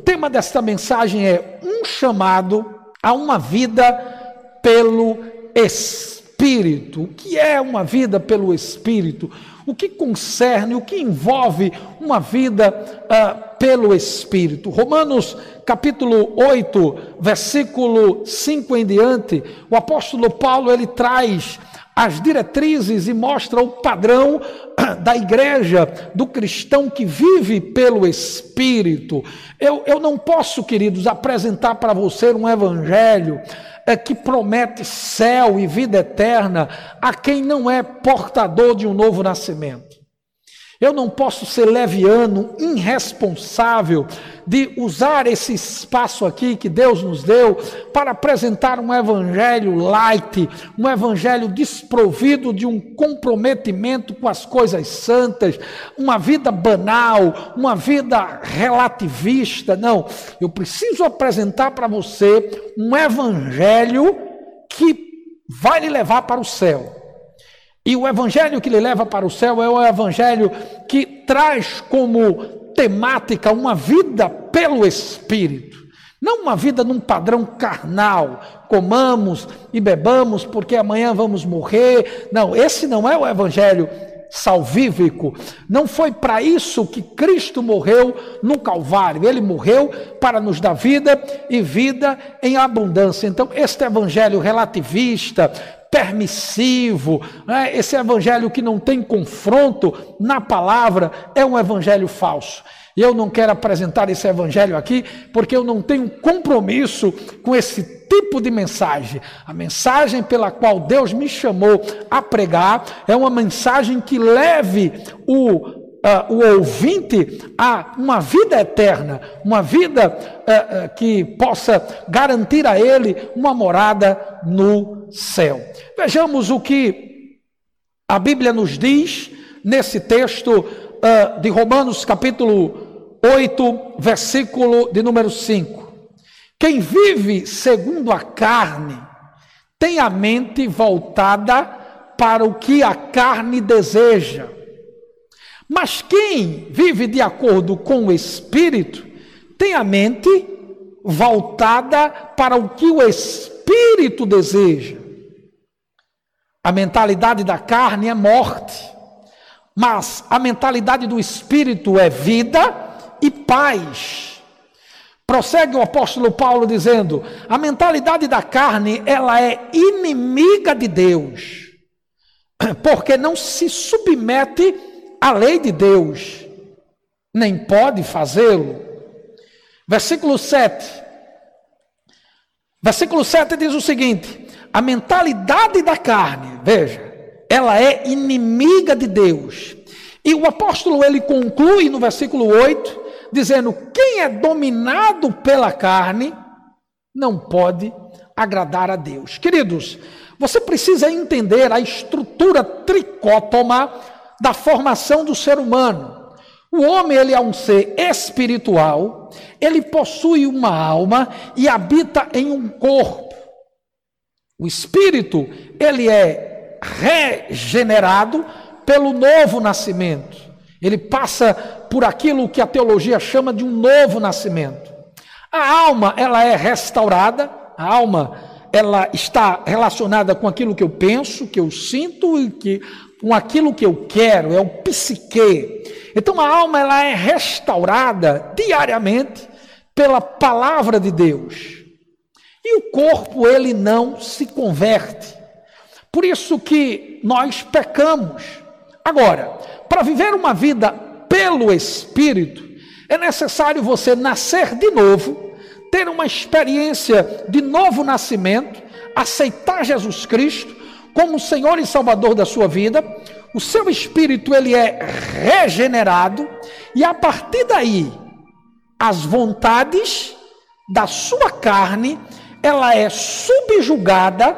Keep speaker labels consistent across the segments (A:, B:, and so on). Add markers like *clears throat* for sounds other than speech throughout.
A: O tema desta mensagem é um chamado a uma vida pelo Espírito. O que é uma vida pelo Espírito? O que concerne, o que envolve uma vida uh, pelo Espírito? Romanos capítulo 8, versículo 5 em diante, o apóstolo Paulo ele traz as diretrizes e mostra o padrão *clears throat* da igreja, do cristão que vive pelo Espírito. Eu, eu não posso, queridos, apresentar para você um evangelho é, que promete céu e vida eterna a quem não é portador de um novo nascimento. Eu não posso ser leviano, irresponsável de usar esse espaço aqui que Deus nos deu para apresentar um evangelho light, um evangelho desprovido de um comprometimento com as coisas santas, uma vida banal, uma vida relativista. Não, eu preciso apresentar para você um evangelho que vai lhe levar para o céu. E o evangelho que lhe leva para o céu é o evangelho que traz como temática uma vida pelo Espírito. Não uma vida num padrão carnal, comamos e bebamos porque amanhã vamos morrer. Não, esse não é o evangelho salvífico. Não foi para isso que Cristo morreu no Calvário. Ele morreu para nos dar vida e vida em abundância. Então, este evangelho relativista, permissivo, né? esse evangelho que não tem confronto na palavra, é um evangelho falso. E eu não quero apresentar esse evangelho aqui, porque eu não tenho compromisso com esse tipo de mensagem. A mensagem pela qual Deus me chamou a pregar é uma mensagem que leve o Uh, o ouvinte a uma vida eterna, uma vida uh, uh, que possa garantir a ele uma morada no céu. Vejamos o que a Bíblia nos diz nesse texto de Romanos, capítulo 8, versículo de número 5. Quem vive segundo a carne tem a mente voltada para o que a carne deseja. Mas quem vive de acordo com o Espírito tem a mente voltada para o que o Espírito deseja. A mentalidade da carne é morte, mas a mentalidade do espírito é vida e paz. Prossegue o apóstolo Paulo dizendo: a mentalidade da carne, ela é inimiga de Deus, *clears throat* porque não se submete à lei de Deus, nem pode fazê-lo. Versículo 7. Versículo 7 diz o seguinte: a mentalidade da carne, veja, ela é inimiga de Deus. E o apóstolo ele conclui no versículo 8, dizendo: quem é dominado pela carne não pode agradar a Deus. Queridos, você precisa entender a estrutura tricótoma da formação do ser humano. O homem ele é um ser espiritual, ele possui uma alma e habita em um corpo. O espírito, ele é regenerado pelo novo nascimento. Ele passa por aquilo que a teologia chama de um novo nascimento. A alma, ela é restaurada, a alma, ela está relacionada com aquilo que eu penso, que eu sinto e que com aquilo que eu quero, é o psique. Então a alma ela é restaurada diariamente pela palavra de Deus. E o corpo, ele não se converte. Por isso que nós pecamos. Agora, para viver uma vida pelo Espírito, é necessário você nascer de novo, ter uma experiência de novo nascimento, aceitar Jesus Cristo como Senhor e Salvador da sua vida. O seu espírito ele é regenerado e a partir daí as vontades da sua carne ela é subjugada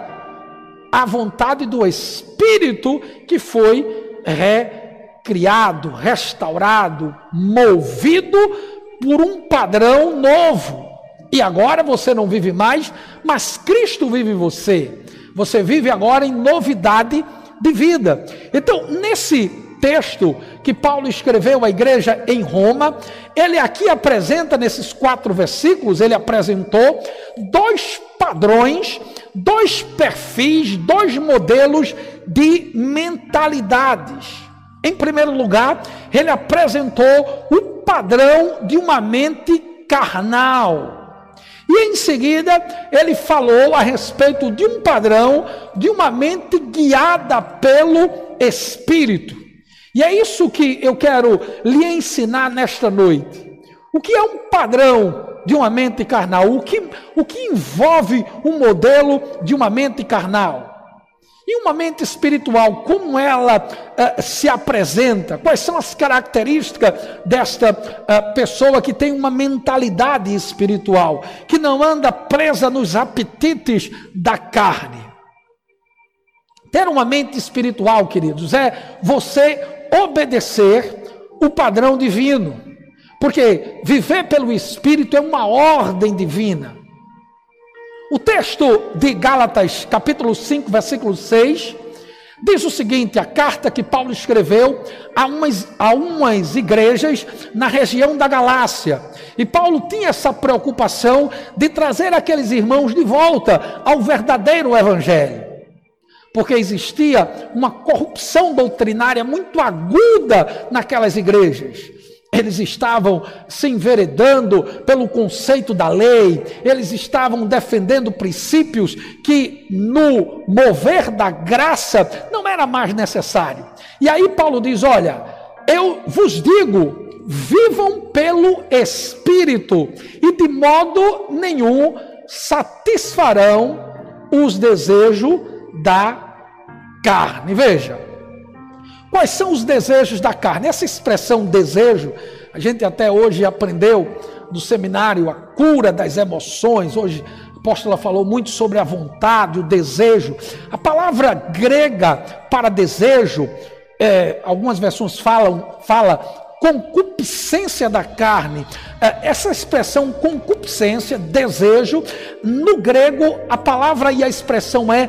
A: à vontade do Espírito que foi recriado, restaurado, movido por um padrão novo. E agora você não vive mais, mas Cristo vive em você. Você vive agora em novidade de vida. Então, nesse texto que Paulo escreveu à igreja em Roma, ele aqui apresenta, nesses quatro versículos, ele apresentou dois padrões, dois perfis, dois modelos de mentalidades. Em primeiro lugar, ele apresentou o padrão de uma mente carnal. E em seguida, ele falou a respeito de um padrão de uma mente guiada pelo Espírito. E é isso que eu quero lhe ensinar nesta noite. O que é um padrão de uma mente carnal? O que, o que envolve um modelo de uma mente carnal? E uma mente espiritual, como ela uh, se apresenta? Quais são as características desta uh, pessoa que tem uma mentalidade espiritual, que não anda presa nos apetites da carne? Ter uma mente espiritual, queridos, é você obedecer o padrão divino. Porque viver pelo Espírito é uma ordem divina. O texto de Gálatas, capítulo 5, versículo 6, diz o seguinte: a carta que Paulo escreveu a umas, a umas igrejas na região da Galácia. E Paulo tinha essa preocupação de trazer aqueles irmãos de volta ao verdadeiro evangelho porque existia uma corrupção doutrinária muito aguda naquelas igrejas. Eles estavam se enveredando pelo conceito da lei, eles estavam defendendo princípios que no mover da graça não era mais necessário. E aí Paulo diz: Olha, eu vos digo, vivam pelo Espírito, e de modo nenhum satisfarão os desejos da carne. Veja, quais são os desejos da carne? Essa expressão desejo, a gente até hoje aprendeu no seminário a cura das emoções. Hoje a apóstola falou muito sobre a vontade, o desejo. A palavra grega para desejo, é, algumas versões falam, fala concupiscência da carne. É, essa expressão concupiscência, desejo, no grego a palavra e a expressão é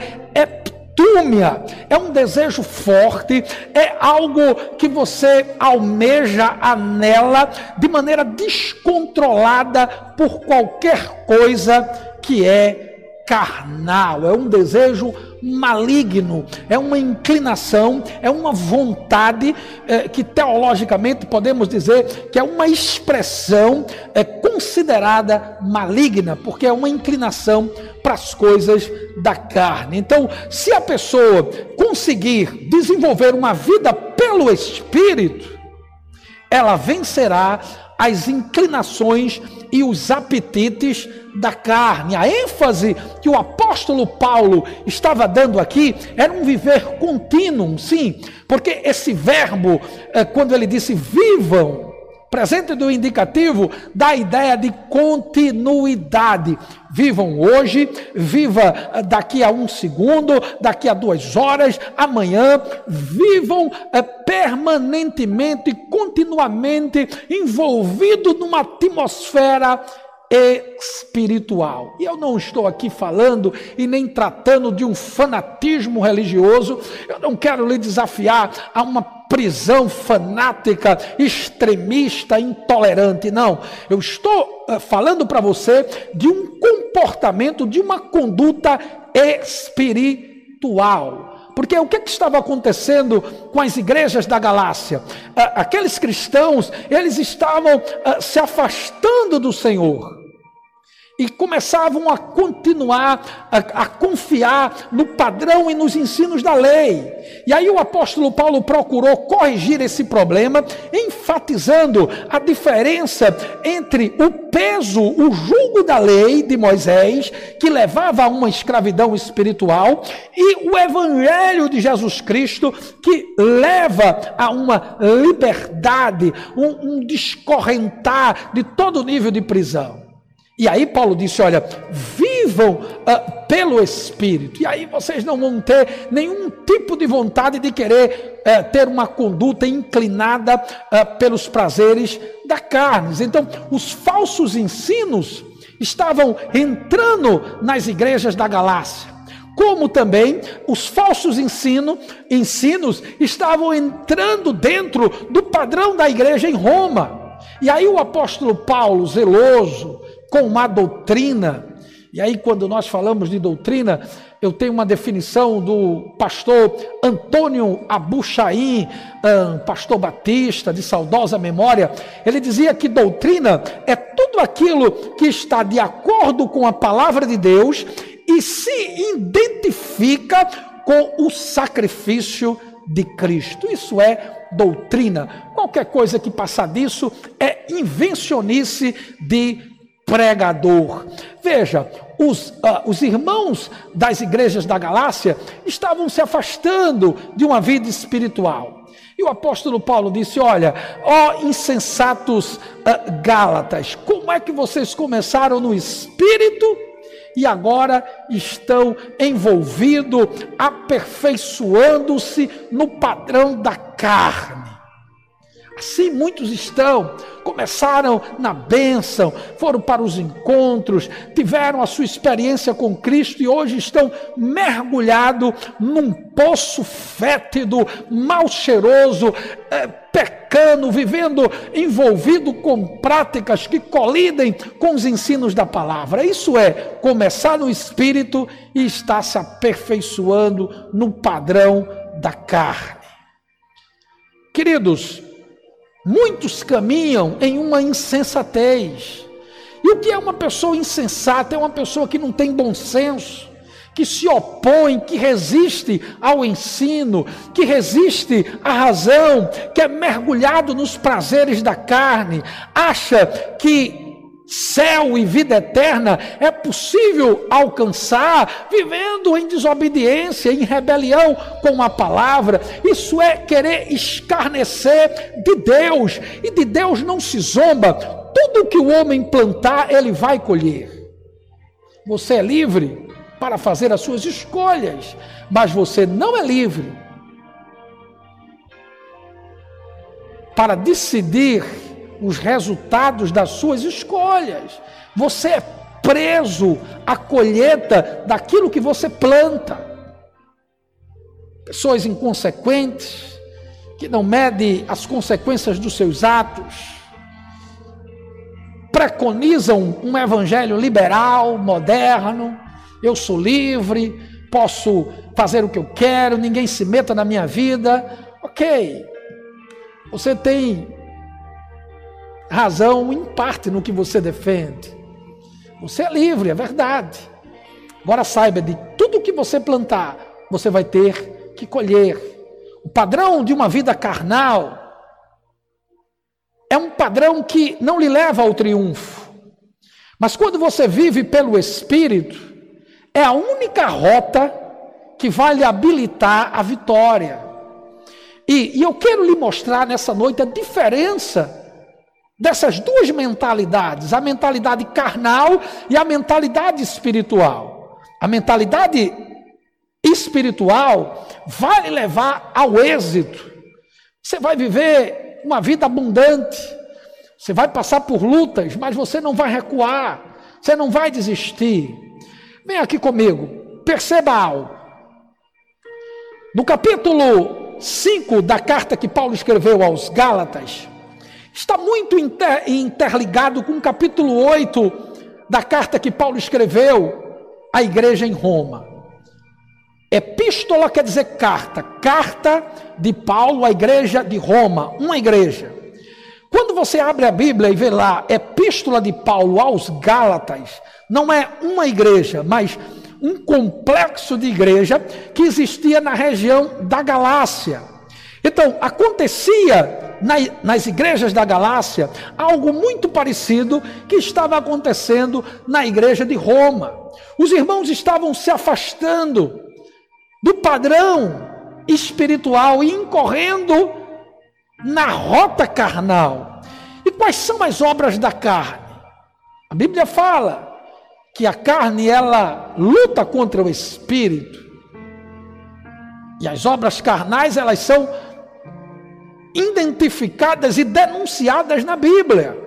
A: eptúmia. É um desejo forte, é algo que você almeja, anela de maneira descontrolada por qualquer coisa que é carnal, é um desejo maligno, é uma inclinação, é uma vontade é, que teologicamente podemos dizer que é uma expressão é, considerada maligna, porque é uma inclinação para as coisas da carne. Então, se a pessoa conseguir desenvolver uma vida pelo Espírito, ela vencerá as inclinações e os apetites da carne. A ênfase que o apóstolo Paulo estava dando aqui era um viver contínuo, sim, porque esse verbo, eh, quando ele disse vivam, presente do indicativo, dá a ideia de continuidade. Vivam hoje, viva eh, daqui a um segundo, daqui a duas horas, amanhã, vivam é, permanentemente e continuamente envolvidos numa atmosfera espiritual. E eu não estou aqui falando e nem tratando de um fanatismo religioso, eu não quero lhe desafiar a uma prisão fanática, extremista, intolerante, não. Eu estou uh, falando para você de um comportamento, de uma conduta espiritual. Porque o que, que, estava acontecendo com as igrejas da Galácia? Ah, aqueles cristãos, eles estavam ah, se afastando do Senhor e começavam a continuar a, a, confiar no padrão e nos ensinos da lei. E aí o apóstolo Paulo procurou corrigir esse problema, enfatizando a diferença entre o peso, o jugo da lei de Moisés, que levava a uma escravidão espiritual, e o evangelho de Jesus Cristo, que leva a uma liberdade, um, um descorrentar de todo nível de prisão. E aí Paulo disse: olha, vivam uh, pelo Espírito. E aí vocês não vão ter nenhum tipo de vontade de querer uh, ter uma conduta inclinada uh, pelos prazeres da carne. Então, os falsos ensinos estavam entrando nas igrejas da Galácia como também os falsos ensino, ensinos estavam entrando dentro do padrão da igreja em Roma. E aí o apóstolo Paulo, zeloso com uma doutrina, e aí quando nós falamos de doutrina, eu tenho uma definição do pastor Antônio Abuchaim, pastor batista de saudosa memória. Ele dizia que doutrina é tudo aquilo que está de acordo com a palavra de Deus e se identifica com o sacrifício de Cristo. Isso é doutrina. Qualquer coisa que passar disso é invencionice de pregador. Veja, os, uh, os irmãos das igrejas da Galácia estavam se afastando de uma vida espiritual. E o apóstolo Paulo disse: Olha, ó insensatos uh, Gálatas, como é que vocês começaram no espírito? e agora estão envolvidos, aperfeiçoando-se no padrão da carne. Assim muitos estão, começaram na bênção, foram para os encontros, tiveram a sua experiência com Cristo e hoje estão mergulhados num poço fétido, mal cheiroso, é, pecando, vivendo envolvido com práticas que colidem com os ensinos da palavra. Isso é começar no espírito e estar se aperfeiçoando no padrão da carne. Queridos, Muitos caminham em uma insensatez. E o que é uma pessoa insensata? É uma pessoa que não tem bom senso, que se opõe, que resiste ao ensino, que resiste à razão, que é mergulhado nos prazeres da carne, acha que céu e vida eterna é possível alcançar vivendo em desobediência, em rebelião com a palavra. Isso é querer escarnecer de Deus, e de Deus não se zomba. Tudo que o homem plantar, ele vai colher. Você é livre para fazer as suas escolhas, mas você não é livre para decidir os resultados das suas escolhas. Você é preso à colheita daquilo que você planta. Pessoas inconsequentes, que não medem as consequências dos seus atos, preconizam um evangelho liberal, moderno, eu sou livre, posso fazer o que eu quero, ninguém se meta na minha vida. Ok, você tem razão em parte no que você defende. Você é livre, é verdade. Agora saiba de tudo que você plantar, você vai ter que colher. O padrão de uma vida carnal é um padrão que não lhe leva ao triunfo. Mas quando você vive pelo Espírito, é a única rota que vai lhe habilitar a vitória. E, e eu quero lhe mostrar nessa noite a diferença dessas duas mentalidades, a mentalidade carnal e a mentalidade espiritual. A mentalidade espiritual vai levar ao êxito. Você vai viver uma vida abundante. Você vai passar por lutas, mas você não vai recuar. Você não vai desistir. Vem aqui comigo. Perceba algo. No capítulo 5 da carta que Paulo escreveu aos Gálatas, está muito inter, interligado com o capítulo 8 da carta que Paulo escreveu à igreja em Roma. Epístola quer dizer carta, carta de Paulo à igreja de Roma, uma igreja. Quando você abre a Bíblia e vê lá Epístola de Paulo aos Gálatas, não é uma igreja, mas um complexo de igreja que existia na região da Galácia. Então, acontecia nas igrejas da Galácia algo muito parecido que estava acontecendo na igreja de Roma. Os irmãos estavam se afastando do padrão espiritual e incorrendo na rota carnal. E quais são as obras da carne? A Bíblia fala que a carne ela luta contra o espírito. E as obras carnais elas são identificadas e denunciadas na Bíblia.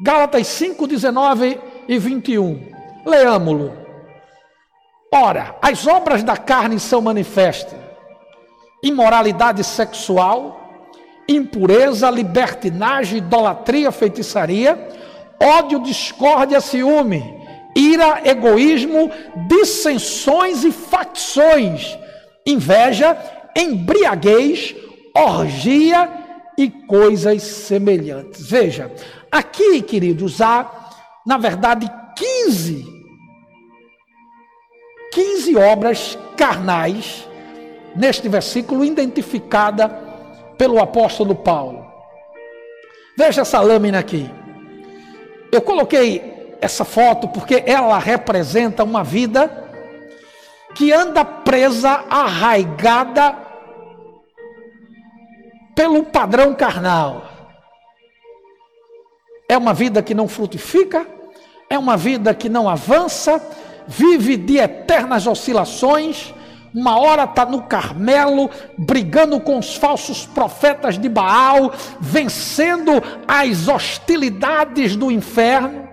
A: Gálatas 5, 19 e 21. Leamo-lo. Ora, as obras da carne são manifestas: imoralidade sexual, impureza, libertinagem, idolatria, feitiçaria, ódio, discórdia, ciúme, ira, egoísmo, dissensões e facções, inveja, embriaguez, orgia e coisas semelhantes. Veja, aqui, queridos, há, na verdade, 15 15 obras carnais neste versículo identificada pelo apóstolo Paulo. Veja essa lâmina aqui. Eu coloquei essa foto porque ela representa uma vida que anda presa, arraigada pelo padrão carnal. É uma vida que não frutifica, é uma vida que não avança, vive de eternas oscilações. Uma hora está no Carmelo, brigando com os falsos profetas de Baal, vencendo as hostilidades do inferno.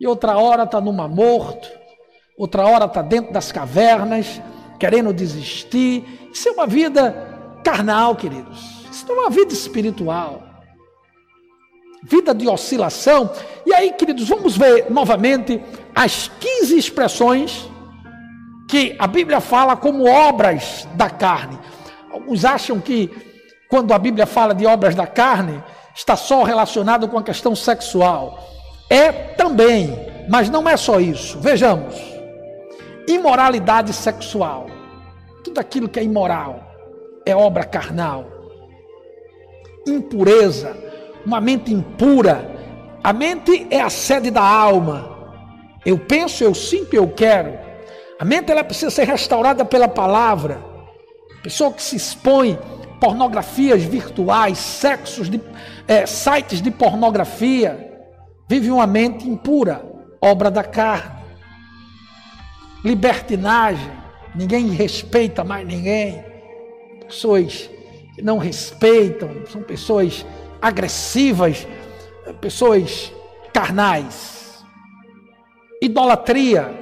A: E outra hora está no Mar Morto, outra hora está dentro das cavernas, querendo desistir. Isso é uma vida carnal, queridos. Isso não é uma vida espiritual vida de oscilação. E aí, queridos, vamos ver novamente as 15 expressões que a Bíblia fala como obras da carne. Alguns acham que quando a Bíblia fala de obras da carne, está só relacionado com a questão sexual. É também, mas não é só isso. Vejamos: imoralidade sexual. Tudo aquilo que é imoral é obra carnal. Impureza, uma mente impura. A mente é a sede da alma. Eu penso, eu sinto, eu quero. A mente ela precisa ser restaurada pela palavra. Pessoa que se expõe pornografias virtuais, sexos de é, sites de pornografia, vive uma mente impura, obra da carne. Libertinagem, ninguém respeita mais ninguém. Pessoas que não respeitam, são pessoas agressivas, pessoas carnais. Idolatria.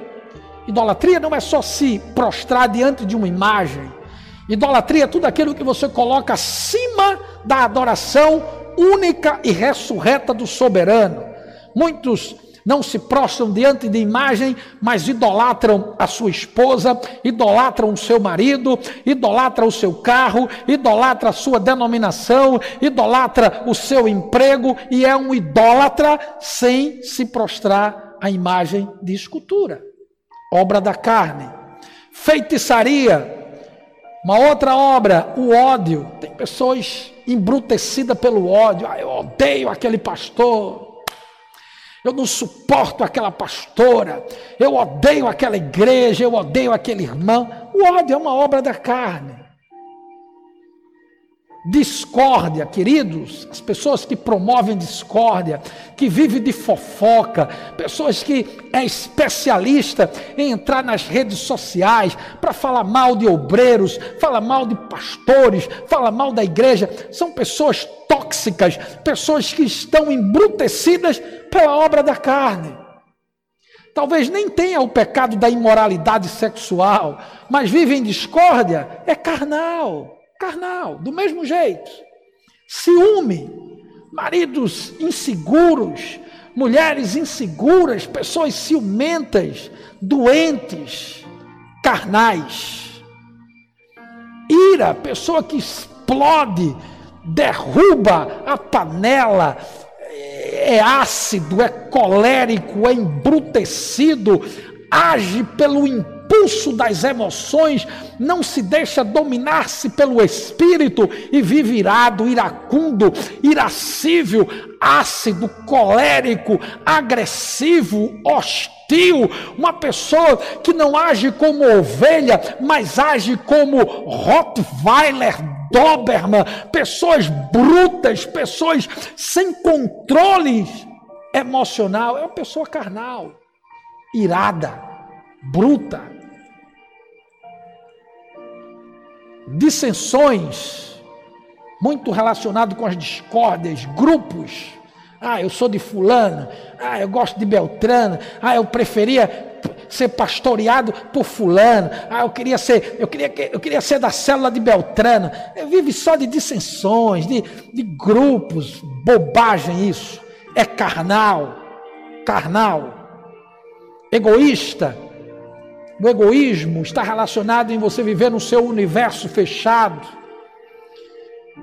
A: Idolatria não é só se prostrar diante de uma imagem. Idolatria é tudo aquilo que você coloca acima da adoração única e ressurreta do soberano. Muitos não se prostram diante de imagem, mas idolatram a sua esposa, idolatram o seu marido, idolatra o seu carro, idolatra a sua denominação, idolatra o seu emprego e é um idólatra sem se prostrar à imagem de escultura, obra da carne. Feitiçaria, uma outra obra, o ódio. Tem pessoas embrutecidas pelo ódio. Ah, eu odeio aquele pastor eu não suporto aquela pastora, eu odeio aquela igreja, eu odeio aquele irmão. O ódio é uma obra da carne. Discórdia, queridos, as pessoas que promovem discórdia, que vivem de fofoca, pessoas que é especialista em entrar nas redes sociais para falar mal de obreiros, falar mal de pastores, falar mal da igreja, são pessoas tóxicas, pessoas que estão embrutecidas pela obra da carne. Talvez nem tenha o pecado da imoralidade sexual, mas vivem em discórdia, é carnal carnal, do mesmo jeito. Ciúme, maridos inseguros, mulheres inseguras, pessoas ciumentas, doentes, carnais. Ira, pessoa que explode, derruba a panela, é ácido, é colérico, é embrutecido, age pelo impulso impulso das emoções, não se deixa dominar-se pelo espírito e vive irado, iracundo, irascível, ácido, colérico, agressivo, hostil, uma pessoa que não age como ovelha, mas age como Rottweiler, Doberman, pessoas brutas, pessoas sem controle emocional, é uma pessoa carnal, irada, bruta, dissensões, muito relacionado com as discórdias, grupos. Ah, eu sou de fulano. Ah, eu gosto de Beltrano. Ah, eu preferia ser pastoreado por fulano. Ah, eu queria ser, eu queria, eu queria ser da célula de Beltrano. Vive só de dissensões, de, de grupos, bobagem isso. É carnal, carnal, egoísta. O egoísmo está relacionado em você viver no seu universo fechado.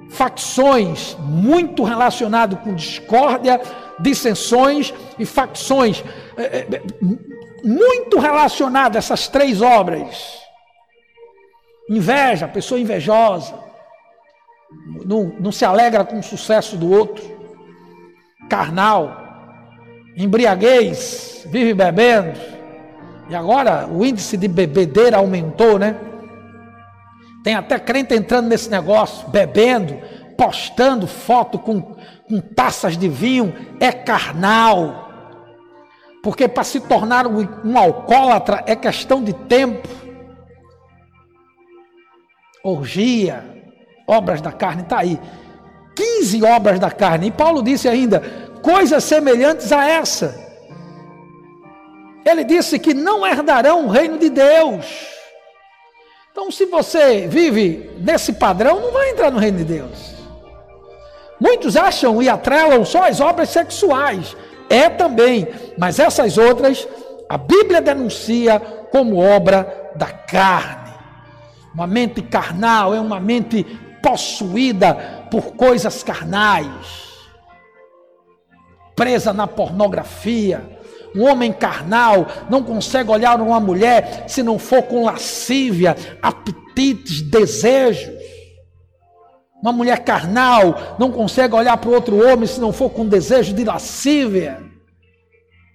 A: Facções muito relacionado com discórdia, dissensões e facções. É, é, muito relacionadas essas três obras. Inveja, pessoa invejosa, não, não se alegra com o sucesso do outro, carnal, embriaguez, vive bebendo, e agora o índice de bebedeira aumentou, né? Tem até crente entrando nesse negócio, bebendo, postando foto com, com taças de vinho, é carnal. Porque para se tornar um, um alcoólatra é questão de tempo. Orgia, obras da carne, está aí. 15 obras da carne. E Paulo disse ainda: coisas semelhantes a essa. Ele disse que não herdarão o reino de Deus. Então, se você vive nesse padrão, não vai entrar no reino de Deus. Muitos acham e atrelam só as obras sexuais. É também, mas essas outras, a Bíblia denuncia como obra da carne. Uma mente carnal é uma mente possuída por coisas carnais, presa na pornografia, um homem carnal não consegue olhar uma mulher se não for com lascívia, apetites, desejos. Uma mulher carnal não consegue olhar para outro homem se não for com desejo de lascívia.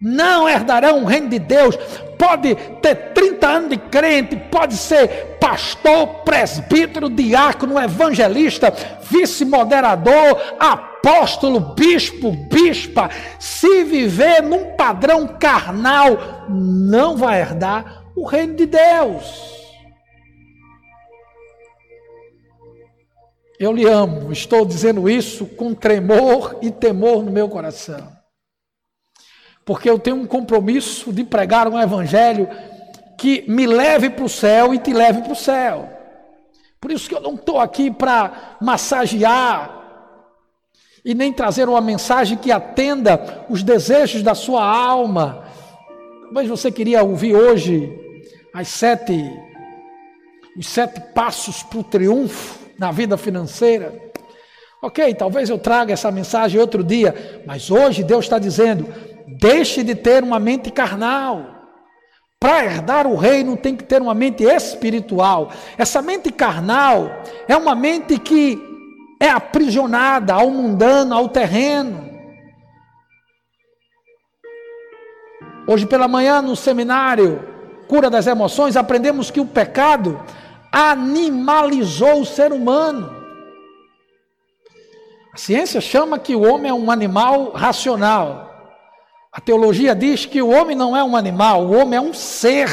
A: Não herdarão o reino de Deus. Pode ter 30 anos de crente, pode ser pastor, presbítero, diácono, evangelista, vice-moderador, apóstolo, bispo, bispa. Se viver num padrão carnal, não vai herdar o reino de Deus. Eu lhe amo, estou dizendo isso com tremor e temor no meu coração. Porque eu tenho um compromisso de pregar um evangelho que me leve para o céu e te leve para o céu. Por isso que eu não estou aqui para massagear e nem trazer uma mensagem que atenda os desejos da sua alma. Mas você queria ouvir hoje as sete, os sete passos para o triunfo na vida financeira. Ok, talvez eu traga essa mensagem outro dia, mas hoje Deus está dizendo: deixe de ter uma mente carnal. Para herdar o reino tem que ter uma mente espiritual. Essa mente carnal é uma mente que é aprisionada ao mundano, ao terreno. Hoje pela manhã, no seminário Cura das Emoções, aprendemos que o pecado animalizou o ser humano. A ciência chama que o homem é um animal racional. A teologia diz que o homem não é um animal, o homem é um ser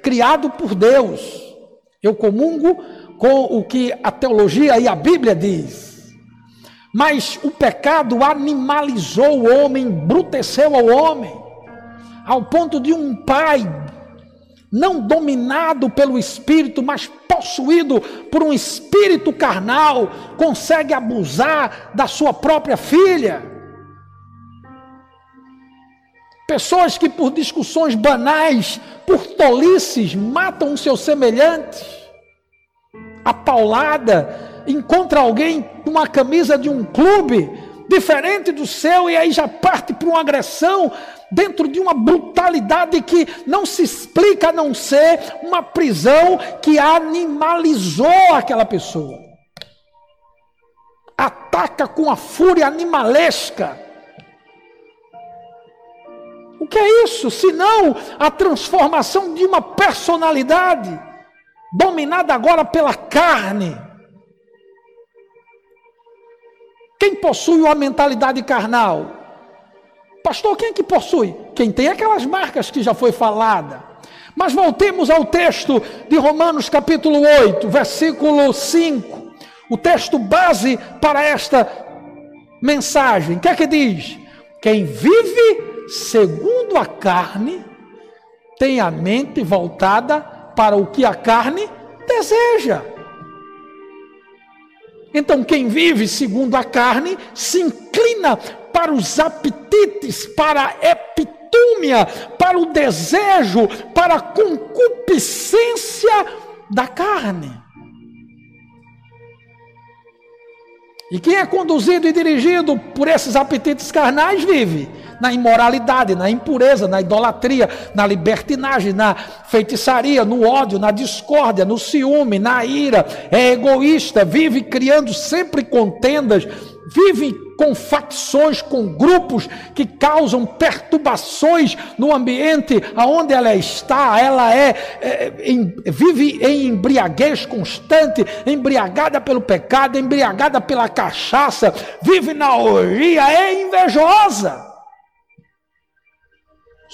A: criado por Deus. Eu comungo com o que a teologia e a Bíblia diz. Mas o pecado animalizou o homem, bruteceu ao homem, ao ponto de um pai não dominado pelo espírito, mas possuído por um espírito carnal, consegue abusar da sua própria filha. Pessoas que por discussões banais, por tolices, matam os seus semelhantes. A paulada encontra alguém com uma camisa de um clube diferente do seu e aí já parte para uma agressão dentro de uma brutalidade que não se explica a não ser uma prisão que animalizou aquela pessoa. Ataca com a fúria animalesca. O que é isso? Senão a transformação de uma personalidade dominada agora pela carne. Quem possui uma mentalidade carnal? Pastor, quem é que possui? Quem tem aquelas marcas que já foi falada. Mas voltemos ao texto de Romanos capítulo 8, versículo 5. O texto base para esta mensagem. O que é que diz? Quem vive segundo a carne tem a mente voltada para o que a carne deseja. Então, quem vive segundo a carne se inclina para os apetites, para a epitúmia, para o desejo, para a concupiscência da carne. E quem é conduzido e dirigido por esses apetites carnais vive na imoralidade, na impureza, na idolatria, na libertinagem, na feitiçaria, no ódio, na discórdia, no ciúme, na ira, é egoísta, vive criando sempre contendas, vive com facções, com grupos que causam perturbações no ambiente aonde ela está. Ela é, é em, vive em embriaguez constante, embriagada pelo pecado, embriagada pela cachaça, vive na orgia, é invejosa.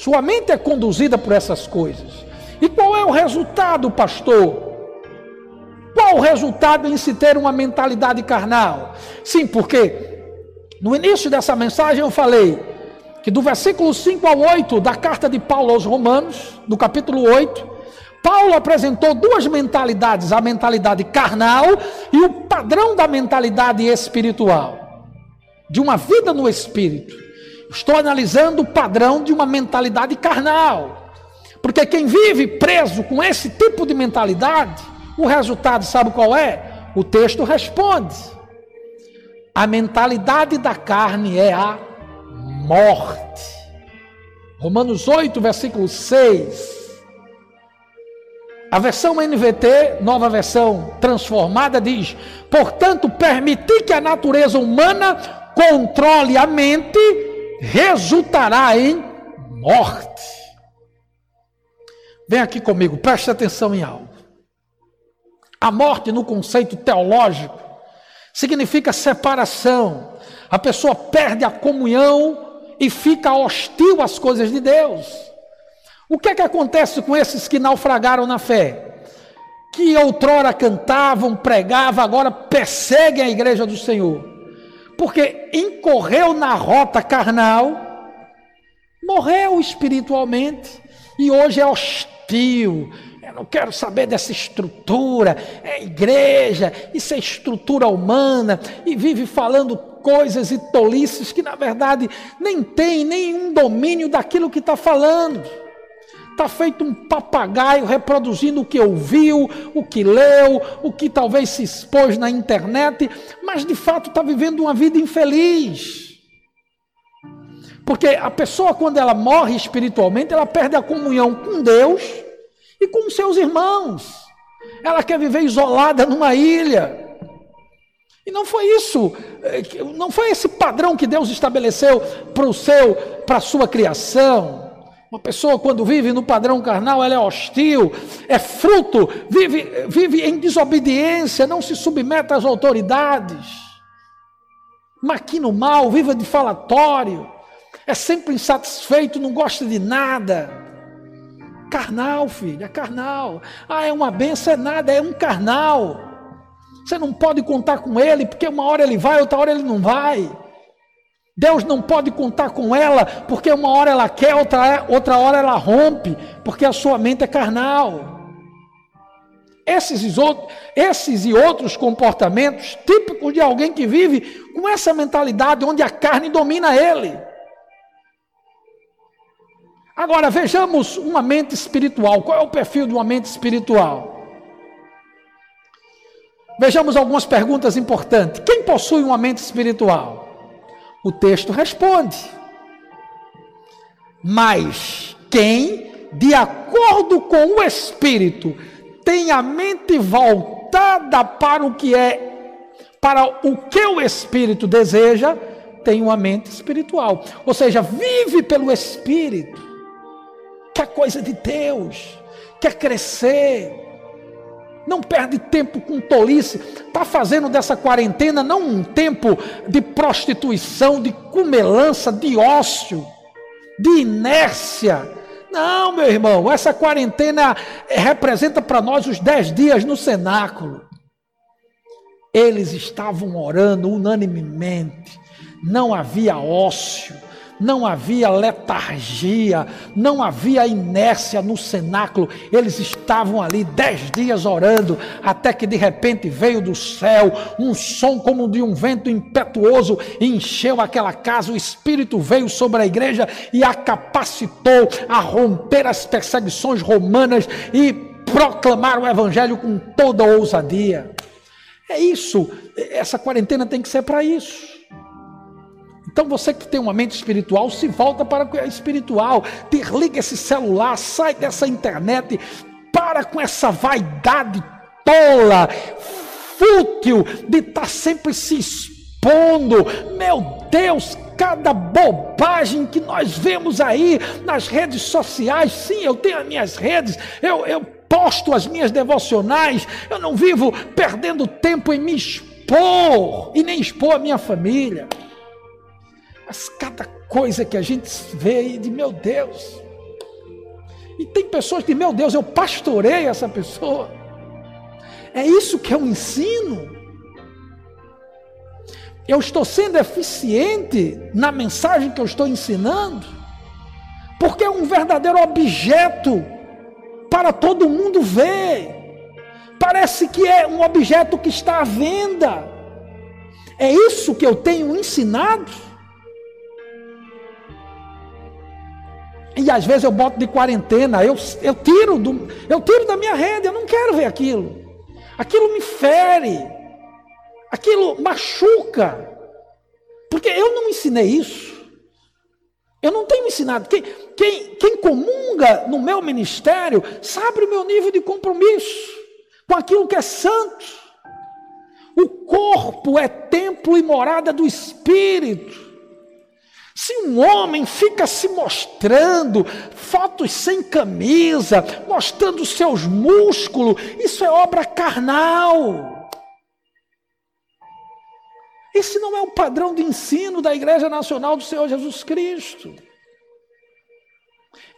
A: Sua mente é conduzida por essas coisas. E qual é o resultado, pastor? Qual o resultado em se ter uma mentalidade carnal? Sim, porque no início dessa mensagem eu falei que do versículo 5 ao 8 da carta de Paulo aos Romanos, no capítulo 8, Paulo apresentou duas mentalidades, a mentalidade carnal e o padrão da mentalidade espiritual, de uma vida no espírito. Estou analisando o padrão de uma mentalidade carnal, porque quem vive preso com esse tipo de mentalidade, o resultado sabe qual é? O texto responde. A mentalidade da carne é a morte. Romanos 8, versículo 6. A versão NVT, nova versão transformada, diz: portanto, permitir que a natureza humana controle a mente resultará em morte. Vem aqui comigo, preste atenção em algo. A morte, no conceito teológico, significa separação. A pessoa perde a comunhão e fica hostil às coisas de Deus. O que é que acontece com esses que naufragaram na fé? Que outrora cantavam, pregavam, agora perseguem a igreja do Senhor. Porque incorreu na rota carnal, morreu espiritualmente e hoje é hostil, eu não quero saber dessa estrutura, é igreja, isso é estrutura humana, e vive falando coisas e tolices que na verdade nem tem nenhum domínio daquilo que está falando. Está feito um papagaio reproduzindo o que ouviu, o que leu, o que talvez se expôs na internet, mas de fato está vivendo uma vida infeliz. Porque a pessoa, quando ela morre espiritualmente, ela perde a comunhão com Deus e com seus irmãos. Ela quer viver isolada numa ilha. E não foi isso, eh, não foi esse padrão que Deus estabeleceu para o seu, para a sua criação. Uma pessoa quando vive no padrão carnal, ela é hostil, é fruto, vive, vive em desobediência, não se submete às autoridades, maquina o mal, vive de falatório, é sempre insatisfeito, não gosta de nada. Carnal, filho, é carnal. Ah, é uma benção, é nada, é um carnal. Você não pode contar com ele, porque uma hora ele vai, outra hora ele não vai. Deus não pode contar com ela, porque uma hora ela quer, outra, outra hora ela rompe, porque a sua mente é carnal. Esses esses e outros comportamentos típicos de alguém que vive com essa mentalidade onde a carne domina ele. Agora vejamos uma mente espiritual. Qual é o perfil de uma mente espiritual? Vejamos algumas perguntas importantes. Quem possui uma mente espiritual? O texto responde. Mas quem, de acordo com o Espírito, tem a mente voltada para o que é, para o que o Espírito deseja, tem uma mente espiritual. Ou seja, vive pelo Espírito quer coisa de Deus, quer crescer, não perde tempo com tolice, está fazendo dessa quarentena não um tempo de prostituição, de cumelança, de ócio, de inércia. Não, meu irmão, essa quarentena representa para nós os dez dias no cenáculo. Eles estavam orando unanimemente, não havia ócio, não havia letargia, não havia inércia no cenáculo, eles estavam ali dez dias orando, até que de repente veio do céu um som como de um vento impetuoso, encheu aquela casa, o Espírito veio sobre a igreja e a capacitou a romper as perseguições romanas e proclamar o Evangelho com toda ousadia. É isso, essa quarentena tem que ser para isso. Então você que tem uma mente espiritual, se volta para o espiritual, desliga esse celular, sai dessa internet, para com essa vaidade tola, fútil, de estar tá sempre se expondo. Meu Deus, cada bobagem que nós vemos aí nas redes sociais. Sim, eu tenho as minhas redes, eu, eu posto as minhas devocionais, eu não vivo perdendo tempo em me expor e nem expor a minha família. Mas cada coisa que a gente vê de meu Deus. E tem pessoas que, meu Deus, eu pastorei essa pessoa. É isso que eu ensino. Eu estou sendo eficiente na mensagem que eu estou ensinando, porque é um verdadeiro objeto para todo mundo ver. Parece que é um objeto que está à venda. É isso que eu tenho ensinado. E às vezes eu boto de quarentena, eu, eu, tiro do, eu tiro da minha rede, eu não quero ver aquilo. Aquilo me fere, aquilo machuca. Porque eu não ensinei isso. Eu não tenho ensinado. Quem, quem, quem comunga no meu ministério sabe o meu nível de compromisso com aquilo que é santo. O corpo é templo e morada do Espírito. Se um homem fica se mostrando, fotos sem camisa, mostrando seus músculos, isso é obra carnal. Esse não é o padrão de ensino da Igreja Nacional do Senhor Jesus Cristo.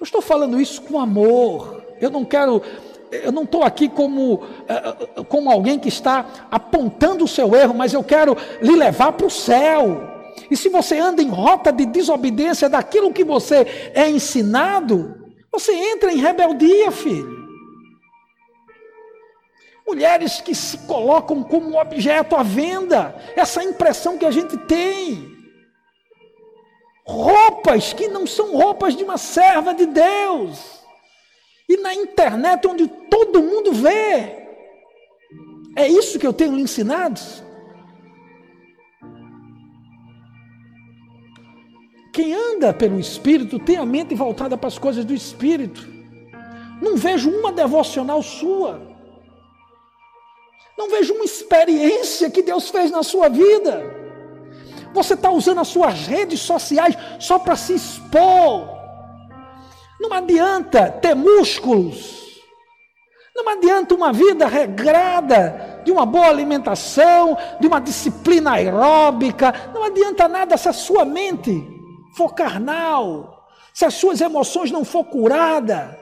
A: Eu estou falando isso com amor. Eu não quero, eu não estou aqui como, eh, eh, como alguém que está apontando o seu erro, mas eu quero lhe levar para o céu. E se você anda em rota de desobediência daquilo que você é ensinado, você entra em rebeldia, filho. Mulheres que se colocam como objeto à venda, essa impressão que a gente tem. Roupas que não são roupas de uma serva de Deus. E na internet, onde todo mundo vê. É isso que eu tenho lhe ensinado? Quem anda pelo Espírito tem a mente voltada para as coisas do Espírito. Não vejo uma devocional sua. Não vejo uma experiência que Deus fez na sua vida. Você está usando as suas redes sociais só para se expor. Não adianta ter músculos. Não adianta uma vida regrada, de uma boa alimentação, de uma disciplina aeróbica. Não adianta nada se a sua mente for carnal, se as suas emoções não for curada,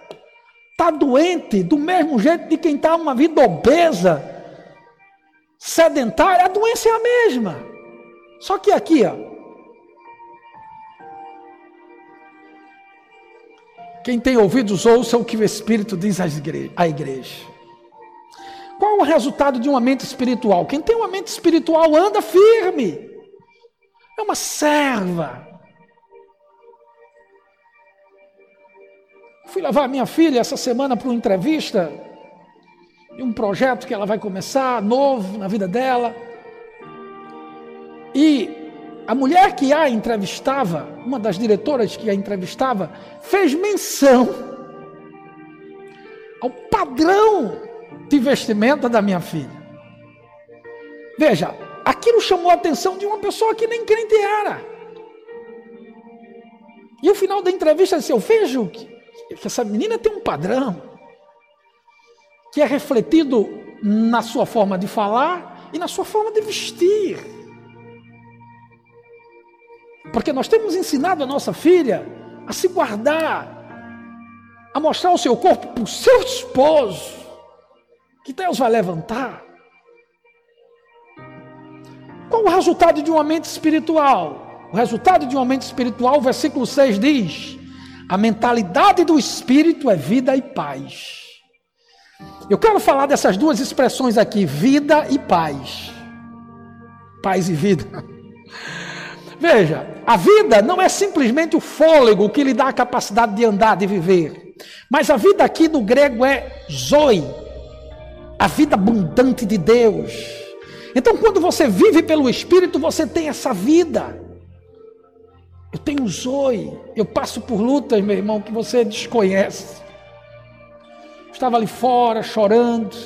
A: está doente, do mesmo jeito de quem está uma vida obesa, sedentária, a doença é a mesma. Só que aqui, ó. Quem tem ouvidos, ouça o que o Espírito diz à igreja. Qual o resultado de uma mente espiritual? Quem tem uma mente espiritual anda firme. É uma serva. Fui levar minha filha essa semana para uma entrevista de um projeto que ela vai começar, novo na vida dela. E a mulher que a entrevistava, uma das diretoras que a entrevistava, fez menção ao padrão de vestimenta da minha filha. Veja, aquilo chamou a atenção de uma pessoa que nem crente era. E o final da entrevista disse: Eu vejo que essa menina tem um padrão que é refletido na sua forma de falar e na sua forma de vestir. Porque nós temos ensinado a nossa filha a se guardar, a mostrar o seu corpo para o seu esposo, que Deus vai levantar. Qual o resultado de uma mente espiritual? o resultado de um aumento espiritual, o versículo 6 diz: a mentalidade do espírito é vida e paz. Eu quero falar dessas duas expressões aqui, vida e paz. Paz e vida. *laughs* Veja, a vida não é simplesmente o fôlego que lhe dá a capacidade de andar, de viver. Mas a vida aqui no grego é zoe, a vida abundante de Deus. Então, quando você vive pelo Espírito, você tem essa vida. Eu tenho zoe, eu passo por lutas, meu irmão, que você desconhece. Estava ali fora chorando,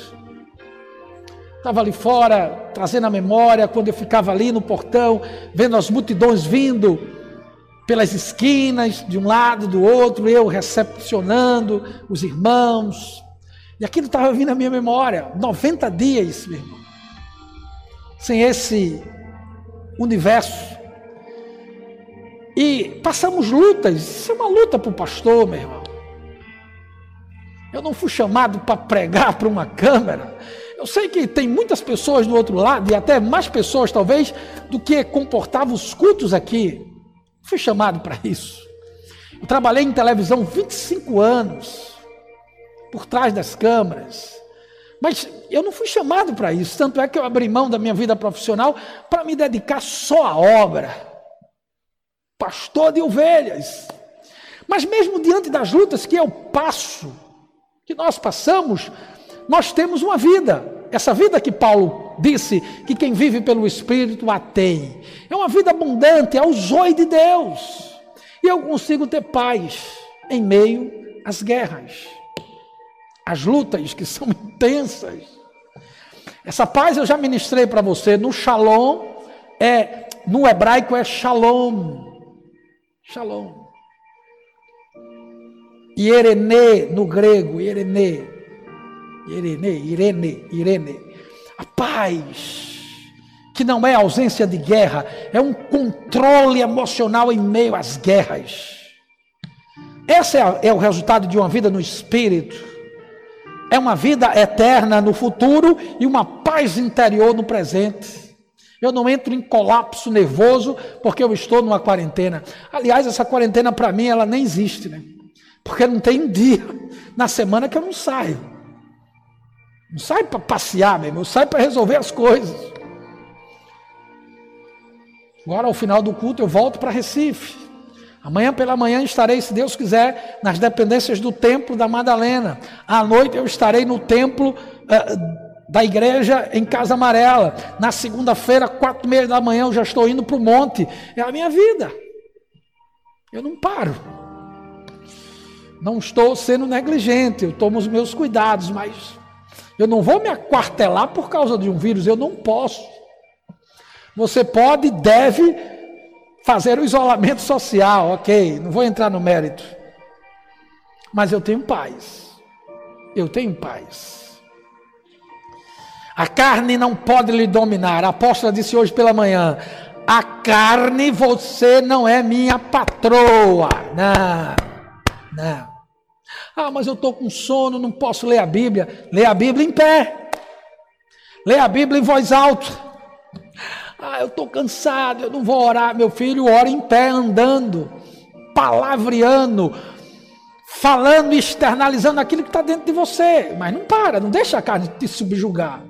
A: estava ali fora trazendo a memória quando eu ficava ali no portão, vendo as multidões vindo pelas esquinas, de um lado, do outro, eu recepcionando os irmãos. E aquilo estava vindo à minha memória. 90 dias, meu irmão, sem esse universo. E passamos lutas. Isso é uma luta para o pastor, meu irmão. Eu não fui chamado para pregar para uma câmera. Eu sei que tem muitas pessoas do outro lado, e até mais pessoas talvez, do que comportavam os cultos aqui. Fui chamado para isso. Eu trabalhei em televisão 25 anos, por trás das câmeras. Mas eu não fui chamado para isso. Tanto é que eu abri mão da minha vida profissional para me dedicar só à obra. Pastor de ovelhas. Mas mesmo diante das lutas que eu passo, que nós passamos, nós temos uma vida. Essa vida que Paulo disse que quem vive pelo Espírito a tem. É uma vida abundante, é o zoe de Deus. E eu consigo ter paz em meio às guerras, às lutas que são *laughs* intensas. Essa paz eu já ministrei para você no Shalom, é no hebraico é Shalom. Shalom. Irene no grego, Irene. Irene, Irene, Irene. A paz, que não é ausência de guerra, é um controle emocional em meio às guerras. Esse é, é o resultado de uma vida no espírito. É uma vida eterna no futuro e uma paz interior no presente. Eu não entro em colapso nervoso porque eu estou numa quarentena. Aliás, essa quarentena para mim ela nem existe, né? Porque não tem um dia na semana que eu não saio. Não sai para passear, meu irmão, sai para resolver as coisas. Agora, ao final do culto, eu volto para Recife. Amanhã pela manhã estarei, se Deus quiser, nas dependências do templo da Madalena. À noite eu estarei no templo uh, da igreja em Casa Amarela. Na segunda-feira, quatro e meia da manhã, eu já estou indo para o monte. É a minha vida. Eu não paro. Não estou sendo negligente, eu tomo os meus cuidados, mas eu não vou me aquartelar por causa de um vírus, eu não posso. Você pode e deve fazer o isolamento social, ok, não vou entrar no mérito. Mas eu tenho paz. Eu tenho paz. A carne não pode lhe dominar. A apóstola disse hoje pela manhã: a carne, você não é minha patroa. Não, não. Ah, mas eu estou com sono, não posso ler a Bíblia. Lê a Bíblia em pé. Lê a Bíblia em voz alta. Ah, eu estou cansado, eu não vou orar. Meu filho, ora em pé, andando, palavreando, falando e externalizando aquilo que está dentro de você. Mas não para, não deixa a carne te subjugar.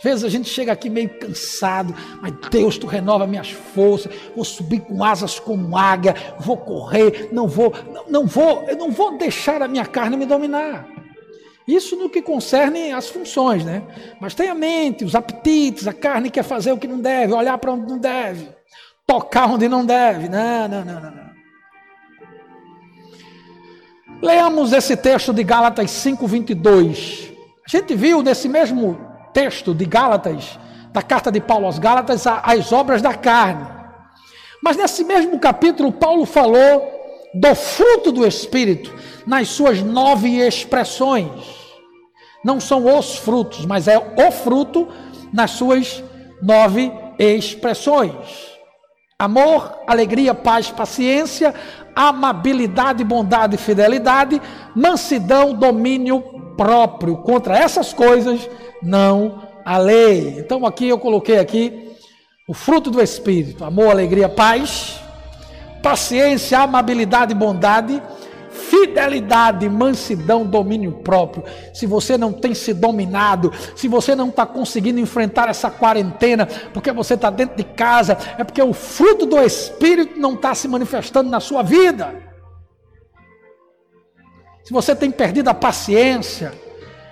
A: Às vezes a gente chega aqui meio cansado, mas Deus, tu renova minhas forças, vou subir com asas como águia, vou correr, não vou, não, não vou, eu não vou deixar a minha carne me dominar. Isso no que concerne as funções, né? Mas tem a mente, os apetites, a carne quer fazer o que não deve, olhar para onde não deve, tocar onde não deve. Não, não, não, não. não. Leamos esse texto de Gálatas 5:22. A gente viu nesse mesmo texto de Gálatas, da carta de Paulo aos Gálatas, as obras da carne. Mas nesse mesmo capítulo, Paulo falou do fruto do Espírito, nas suas nove expressões. Não são os frutos, mas é o fruto nas suas nove expressões: amor, alegria, paz, paciência, amabilidade, bondade fidelidade, mansidão, domínio próprio. Contra essas coisas não a lei. Então aqui eu coloquei aqui O fruto do Espírito: amor, alegria, paz, paciência, amabilidade, bondade, fidelidade, mansidão, domínio próprio. Se você não tem se dominado, se você não está conseguindo enfrentar essa quarentena, porque você está dentro de casa, é porque o fruto do Espírito não está se manifestando na sua vida. Se você tem perdido a paciência,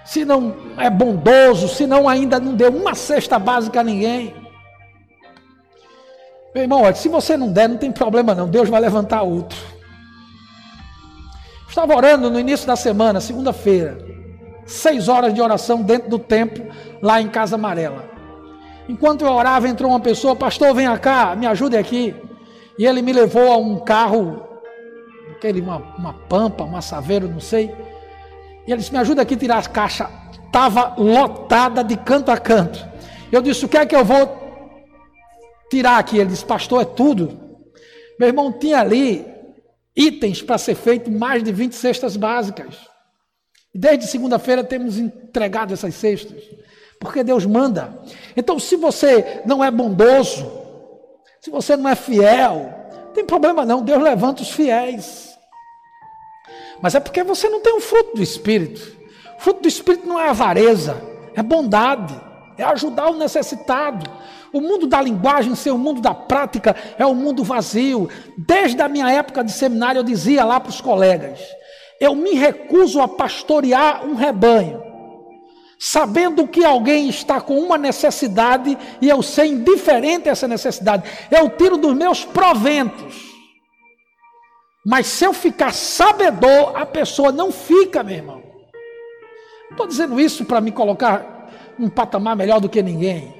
A: se não é bondoso, se não ainda não deu uma cesta básica a ninguém. Meu irmão, se você não der, não tem problema não, Deus vai levantar outro. Estava orando no início da semana, segunda-feira, seis horas de oração dentro do templo, lá em Casa Amarela. Enquanto eu orava, entrou uma pessoa, pastor, venha cá, me ajude aqui. E ele me levou a um carro, aquele, uma, uma pampa, uma saveiro, não sei. E ele disse, me ajuda aqui a tirar as caixas. Estava lotada de canto a canto. Eu disse, o que é que eu vou tirar aqui. Ele disse, pastor, é tudo. Meu irmão, tinha ali itens para ser feito mais de 20 cestas básicas. Desde segunda-feira temos entregado essas cestas, porque Deus manda. Então, se você não é bondoso, se você não é fiel, não tem problema não, Deus levanta os fiéis. Mas é porque você não tem o fruto do Espírito. O fruto do Espírito não é avareza, é bondade, é ajudar o necessitado, o mundo da linguagem, ser o mundo da prática, é o um mundo vazio. Desde a minha época de seminário, eu dizia lá para os colegas: eu me recuso a pastorear um rebanho, sabendo que alguém está com uma necessidade e eu sei indiferente a essa necessidade. Eu tiro dos meus proventos. Mas se eu ficar sabedor, a pessoa não fica, meu irmão. Estou dizendo isso para me colocar num patamar melhor do que ninguém.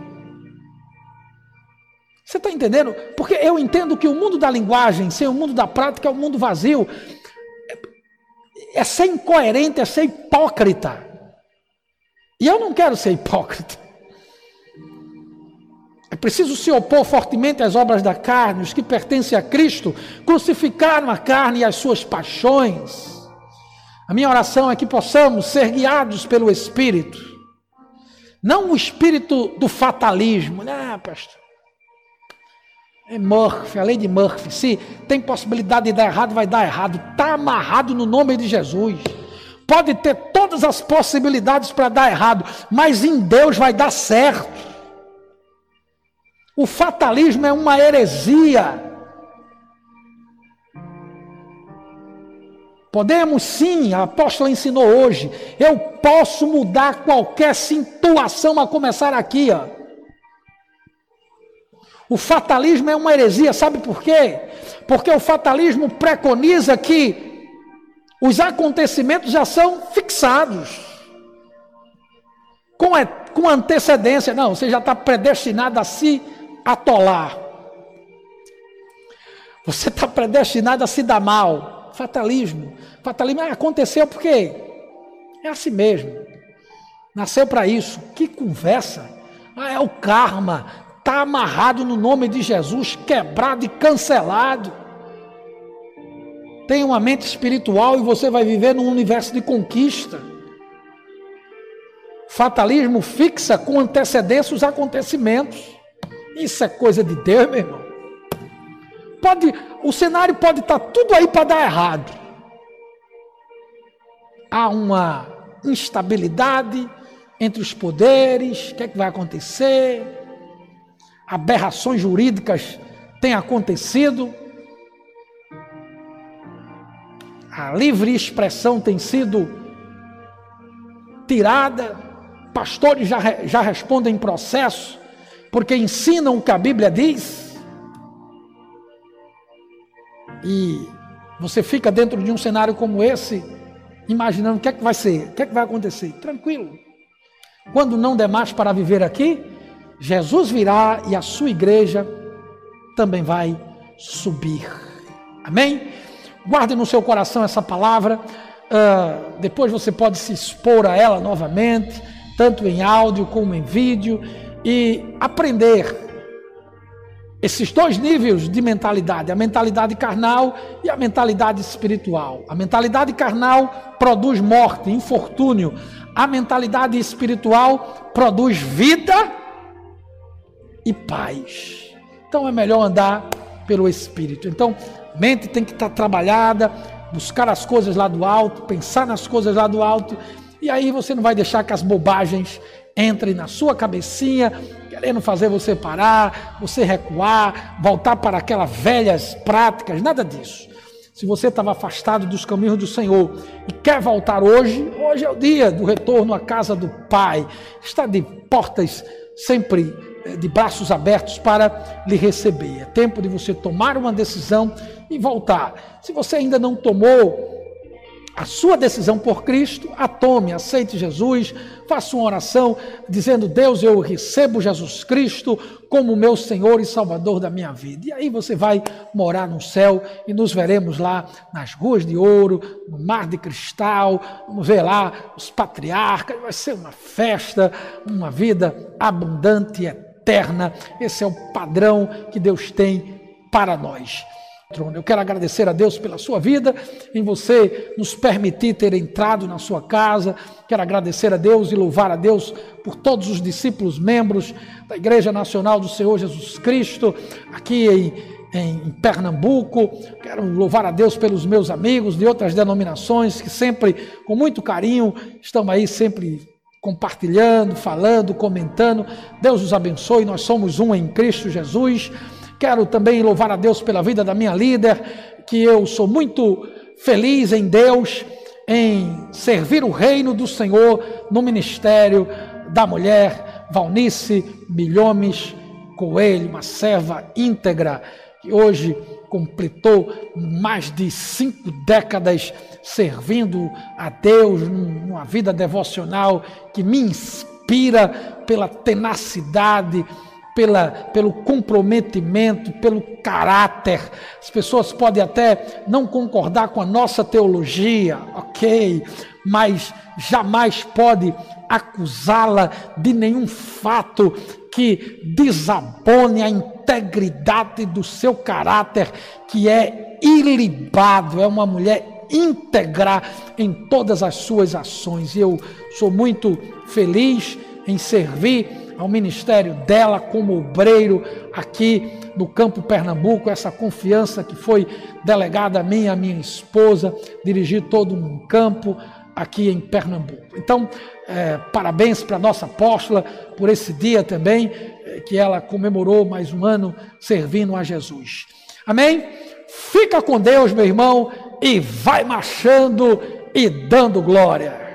A: Você está entendendo? Porque eu entendo que o mundo da linguagem, sem o mundo da prática, é um mundo vazio. É ser incoerente, é ser hipócrita. E eu não quero ser hipócrita. É preciso se opor fortemente às obras da carne, os que pertencem a Cristo, crucificaram a carne e as suas paixões. A minha oração é que possamos ser guiados pelo Espírito, não o espírito do fatalismo, né, pastor? É Murphy, a lei de Murphy. Se tem possibilidade de dar errado, vai dar errado. Está amarrado no nome de Jesus. Pode ter todas as possibilidades para dar errado, mas em Deus vai dar certo. O fatalismo é uma heresia. Podemos sim, a apóstola ensinou hoje. Eu posso mudar qualquer situação a começar aqui, ó. O fatalismo é uma heresia, sabe por quê? Porque o fatalismo preconiza que os acontecimentos já são fixados. Com, com antecedência, não, você já está predestinado a se atolar. Você está predestinado a se dar mal. Fatalismo. Fatalismo ah, aconteceu porque é assim mesmo. Nasceu para isso. Que conversa. Ah, é o karma está amarrado no nome de Jesus, quebrado e cancelado. Tenha uma mente espiritual e você vai viver num universo de conquista. Fatalismo fixa com antecedência os acontecimentos. Isso é coisa de Deus, meu irmão. Pode, o cenário pode estar tá tudo aí para dar errado. Há uma instabilidade entre os poderes, o que é que vai acontecer? aberrações jurídicas têm acontecido, a livre expressão tem sido tirada, pastores já, já respondem em processo, porque ensinam o que a Bíblia diz. E você fica dentro de um cenário como esse, imaginando o que é que vai ser, o que é que vai acontecer. Tranquilo. Quando não der mais para viver aqui, Jesus virá e a sua igreja também vai subir. Amém? Guarde no seu coração essa palavra. Uh, depois você pode se expor a ela novamente, tanto em áudio como em vídeo, e aprender esses dois níveis de mentalidade, a mentalidade carnal e a mentalidade espiritual. A mentalidade carnal produz morte, infortúnio. A mentalidade espiritual produz vida e paz. Então é melhor andar pelo Espírito. Então, mente tem que estar trabalhada, buscar as coisas lá do alto, pensar nas coisas lá do alto, e aí você não vai deixar que as bobagens entrem na sua cabecinha, querendo fazer você parar, você recuar, voltar para aquelas velhas práticas, nada disso. Se você estava afastado dos caminhos do Senhor e quer voltar hoje, hoje é o dia do retorno à casa do Pai. Está de portas sempre eh, de braços abertos para lhe receber. É tempo de você tomar uma decisão e voltar. Se você ainda não tomou a sua decisão por Cristo, a tome, aceite Jesus, faça uma oração dizendo: Deus, eu recebo Jesus Cristo como meu Senhor e Salvador da minha vida. E aí você vai morar no céu e nos veremos lá nas ruas de ouro, no mar de cristal, vamos ver lá os patriarcas, vai ser uma festa, uma vida abundante e eterna. Esse é o padrão que Deus tem para nós. Eu quero agradecer a Deus pela sua vida, em você nos permitir ter entrado na sua casa. Quero agradecer a Deus e louvar a Deus por todos os discípulos membros da Igreja Nacional do Senhor Jesus Cristo, aqui em, em Pernambuco. Quero louvar a Deus pelos meus amigos de outras denominações que sempre, com muito carinho, estão aí sempre compartilhando, falando, comentando. Deus os abençoe. Nós somos um em Cristo Jesus. Quero também louvar a Deus pela vida da minha líder, que eu sou muito feliz em Deus, em servir o reino do Senhor no ministério da mulher Valnice Milhomes Coelho, uma serva íntegra, que hoje completou mais de cinco décadas servindo a Deus numa vida devocional que me inspira pela tenacidade, pela, pelo comprometimento, pelo caráter. As pessoas podem até não concordar com a nossa teologia, ok, mas jamais pode acusá-la de nenhum fato que desabone a integridade do seu caráter, que é ilibado, é uma mulher íntegra em todas as suas ações. Eu sou muito feliz em servir ao ministério dela como obreiro aqui no campo Pernambuco, essa confiança que foi delegada a mim e a minha esposa, dirigir todo um campo aqui em Pernambuco. Então, é, parabéns para a nossa apóstola por esse dia também, é, que ela comemorou mais um ano servindo a Jesus. Amém? Fica com Deus, meu irmão, e vai marchando e dando glória.